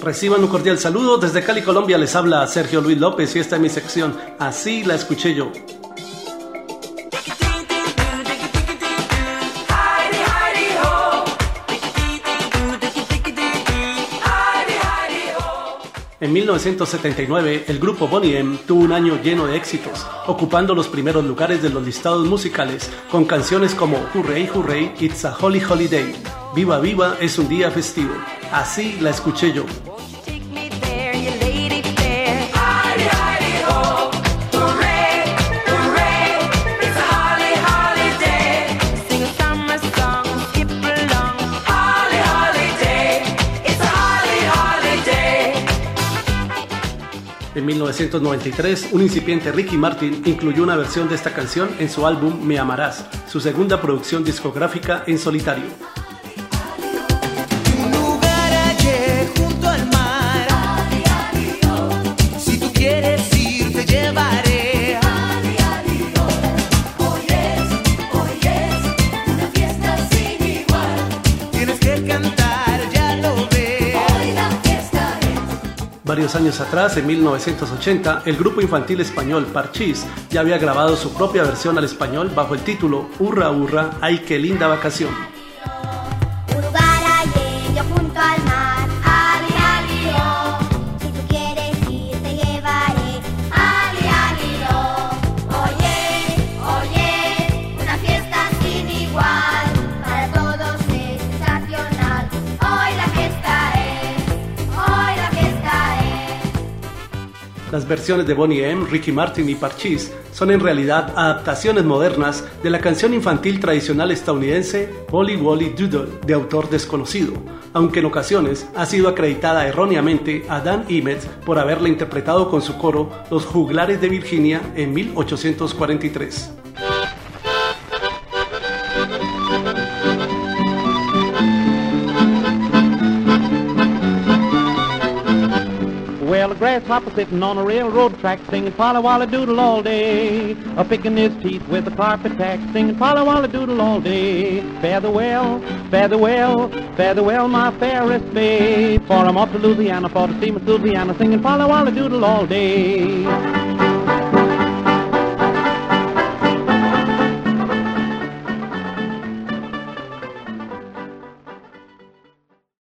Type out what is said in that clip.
Reciban un cordial saludo. Desde Cali, Colombia, les habla Sergio Luis López y esta es mi sección. Así la escuché yo. En 1979, el grupo Bonnie M tuvo un año lleno de éxitos, ocupando los primeros lugares de los listados musicales con canciones como Hurray, Hurray, It's a Holy Holiday, Viva Viva es un día festivo. Así la escuché yo. En 1993, un incipiente Ricky Martin incluyó una versión de esta canción en su álbum Me Amarás, su segunda producción discográfica en solitario. Varios años atrás, en 1980, el grupo infantil español Parchís ya había grabado su propia versión al español bajo el título Hurra Hurra, ¡ay qué linda vacación! Las versiones de Bonnie M, Ricky Martin y Parchís son en realidad adaptaciones modernas de la canción infantil tradicional estadounidense Bolly Wally Doodle, de autor desconocido, aunque en ocasiones ha sido acreditada erróneamente a Dan Emmett por haberla interpretado con su coro Los Juglares de Virginia en 1843. Grasshopper sitting on a railroad track singing Polly Wolly Doodle all day. A picking his teeth with a carpet tack singing Polly Wolly Doodle all day. Fare thee well, fare thee well, fare thee well, my fairest babe. For I'm off to Louisiana for to see Miss Louisiana singing Polly Wolly Doodle all day.